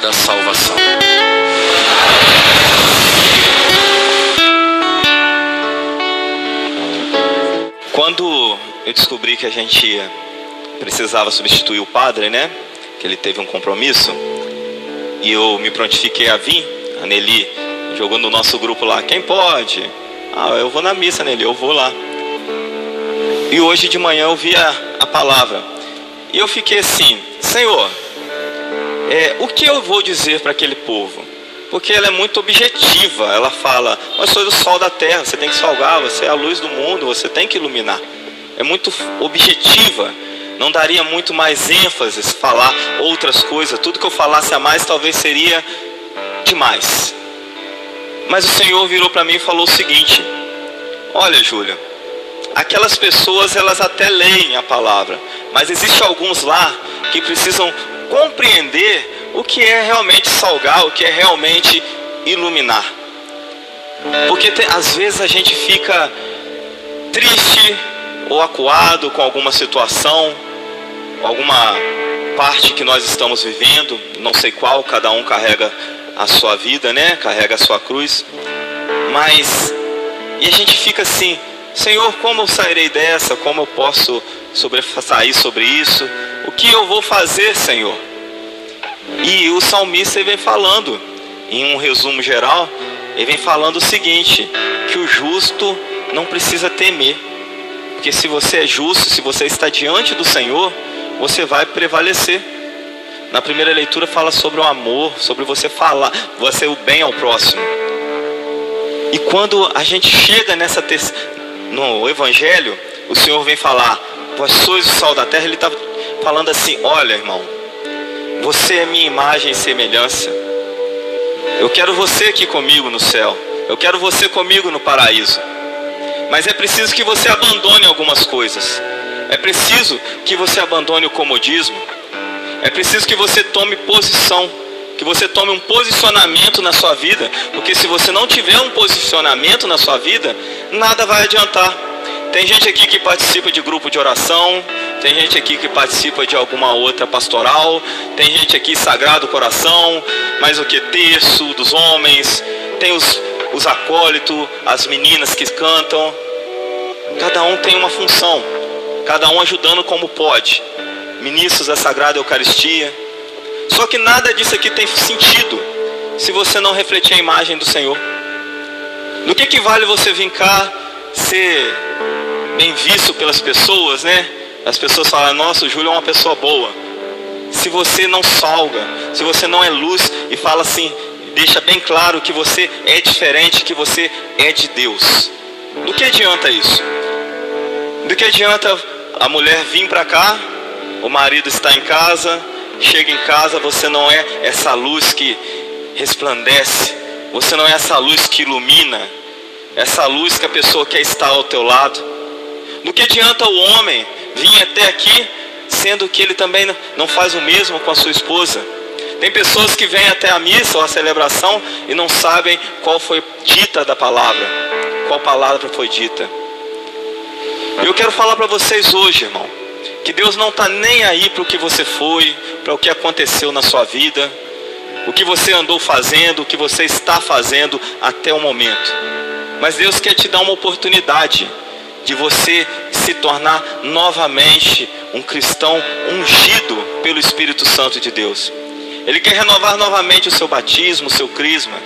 da salvação. Quando eu descobri que a gente precisava substituir o padre, né? Que ele teve um compromisso, e eu me prontifiquei a vir, a Nelly jogou no nosso grupo lá, quem pode? Ah, eu vou na missa, Nelly, eu vou lá. E hoje de manhã eu vi a, a palavra. E eu fiquei assim, Senhor, é, o que eu vou dizer para aquele povo? Porque ela é muito objetiva. Ela fala: Nós sois o sol da terra, você tem que salgar, você é a luz do mundo, você tem que iluminar. É muito objetiva. Não daria muito mais ênfase falar outras coisas. Tudo que eu falasse a mais talvez seria demais. Mas o Senhor virou para mim e falou o seguinte: Olha, Júlia, aquelas pessoas elas até leem a palavra, mas existe alguns lá que precisam compreender o que é realmente salgar, o que é realmente iluminar. Porque tem, às vezes a gente fica triste ou acuado com alguma situação, alguma parte que nós estamos vivendo, não sei qual, cada um carrega a sua vida, né? Carrega a sua cruz. Mas e a gente fica assim, Senhor, como eu sairei dessa? Como eu posso sair sobre isso? O que eu vou fazer, Senhor? E o salmista vem falando, em um resumo geral, ele vem falando o seguinte: que o justo não precisa temer, porque se você é justo, se você está diante do Senhor, você vai prevalecer. Na primeira leitura fala sobre o amor, sobre você falar, você o bem ao próximo. E quando a gente chega nessa no Evangelho, o Senhor vem falar, vós sois o sal da terra, Ele está falando assim: olha, irmão, você é minha imagem e semelhança. Eu quero você aqui comigo no céu. Eu quero você comigo no paraíso. Mas é preciso que você abandone algumas coisas. É preciso que você abandone o comodismo. É preciso que você tome posição, que você tome um posicionamento na sua vida, porque se você não tiver um posicionamento na sua vida, nada vai adiantar. Tem gente aqui que participa de grupo de oração, tem gente aqui que participa de alguma outra pastoral, tem gente aqui Sagrado Coração, mais o que terço dos homens, tem os, os acólitos, as meninas que cantam. Cada um tem uma função, cada um ajudando como pode. Ministros da Sagrada Eucaristia. Só que nada disso aqui tem sentido se você não refletir a imagem do Senhor. Do que, que vale você vir cá ser bem visto pelas pessoas, né? As pessoas falam, nossa, o Júlio é uma pessoa boa. Se você não salga, se você não é luz e fala assim, deixa bem claro que você é diferente, que você é de Deus. Do que adianta isso? Do que adianta a mulher vir para cá, o marido está em casa, chega em casa, você não é essa luz que resplandece, você não é essa luz que ilumina, essa luz que a pessoa quer estar ao teu lado. Do que adianta o homem vir até aqui, sendo que ele também não faz o mesmo com a sua esposa? Tem pessoas que vêm até a missa ou a celebração e não sabem qual foi dita da palavra, qual palavra foi dita. Eu quero falar para vocês hoje, irmão, que Deus não está nem aí para o que você foi, para o que aconteceu na sua vida, o que você andou fazendo, o que você está fazendo até o momento. Mas Deus quer te dar uma oportunidade de você se tornar novamente um cristão ungido pelo Espírito Santo de Deus. Ele quer renovar novamente o seu batismo, o seu crisma.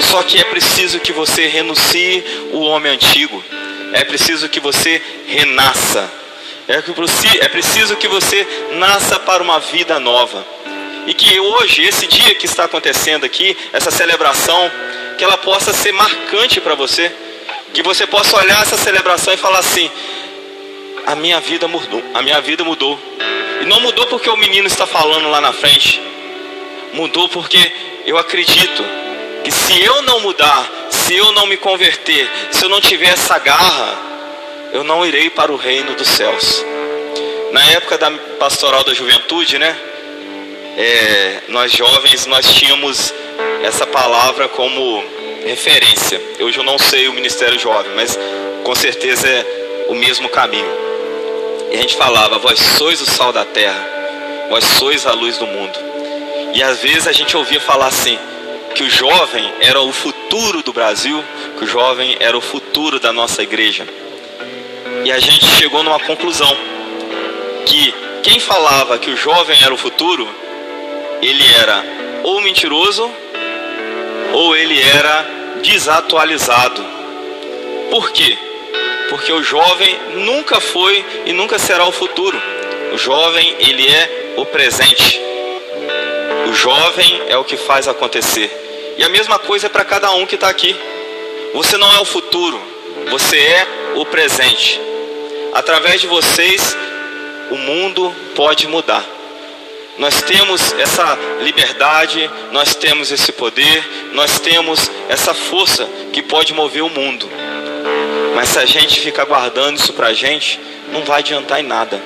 Só que é preciso que você renuncie o homem antigo. É preciso que você renasça. É preciso que você nasça para uma vida nova. E que hoje, esse dia que está acontecendo aqui, essa celebração, que ela possa ser marcante para você. Que você possa olhar essa celebração e falar assim: a minha vida mudou, a minha vida mudou. E não mudou porque o menino está falando lá na frente. Mudou porque eu acredito que se eu não mudar, se eu não me converter, se eu não tiver essa garra, eu não irei para o reino dos céus. Na época da pastoral da juventude, né? É, nós jovens nós tínhamos essa palavra como referência. Hoje eu não sei o Ministério Jovem, mas com certeza é o mesmo caminho. E a gente falava: Vós sois o sal da terra, vós sois a luz do mundo. E às vezes a gente ouvia falar assim, que o jovem era o futuro do Brasil, que o jovem era o futuro da nossa igreja. E a gente chegou numa conclusão que quem falava que o jovem era o futuro, ele era ou mentiroso ou ele era desatualizado. Por quê? Porque o jovem nunca foi e nunca será o futuro. O jovem, ele é o presente. O jovem é o que faz acontecer. E a mesma coisa é para cada um que está aqui. Você não é o futuro, você é o presente. Através de vocês, o mundo pode mudar. Nós temos essa liberdade, nós temos esse poder, nós temos essa força que pode mover o mundo. Mas se a gente ficar guardando isso pra gente, não vai adiantar em nada.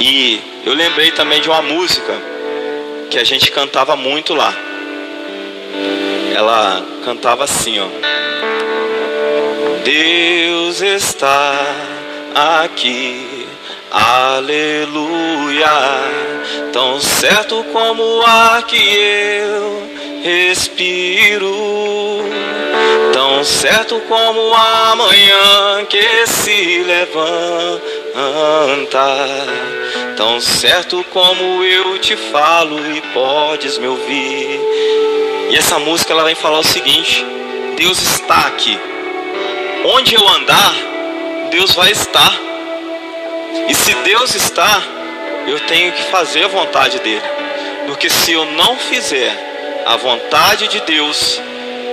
E eu lembrei também de uma música que a gente cantava muito lá. Ela cantava assim, ó. Deus está aqui, aleluia. Tão certo como o ar que eu respiro, tão certo como a manhã que se levanta, tão certo como eu te falo e podes me ouvir. E essa música ela vai falar o seguinte: Deus está aqui. Onde eu andar, Deus vai estar. E se Deus está, eu tenho que fazer a vontade dele. Porque se eu não fizer a vontade de Deus,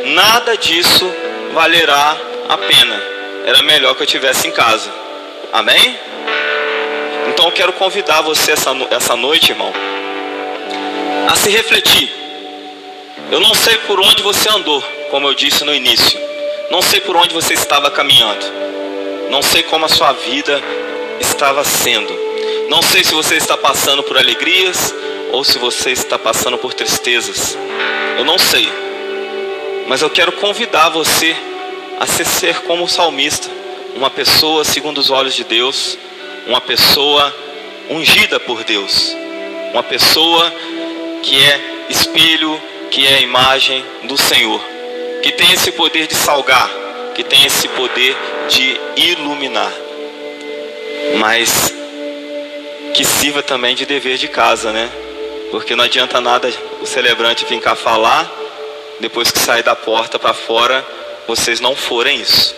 nada disso valerá a pena. Era melhor que eu tivesse em casa. Amém? Então eu quero convidar você essa, essa noite, irmão, a se refletir. Eu não sei por onde você andou, como eu disse no início. Não sei por onde você estava caminhando. Não sei como a sua vida estava sendo. Não sei se você está passando por alegrias ou se você está passando por tristezas. Eu não sei. Mas eu quero convidar você a ser como o salmista, uma pessoa segundo os olhos de Deus, uma pessoa ungida por Deus, uma pessoa que é espelho, que é imagem do Senhor que tem esse poder de salgar, que tem esse poder de iluminar, mas que sirva também de dever de casa, né? Porque não adianta nada o celebrante vir cá falar, depois que sair da porta para fora, vocês não forem isso.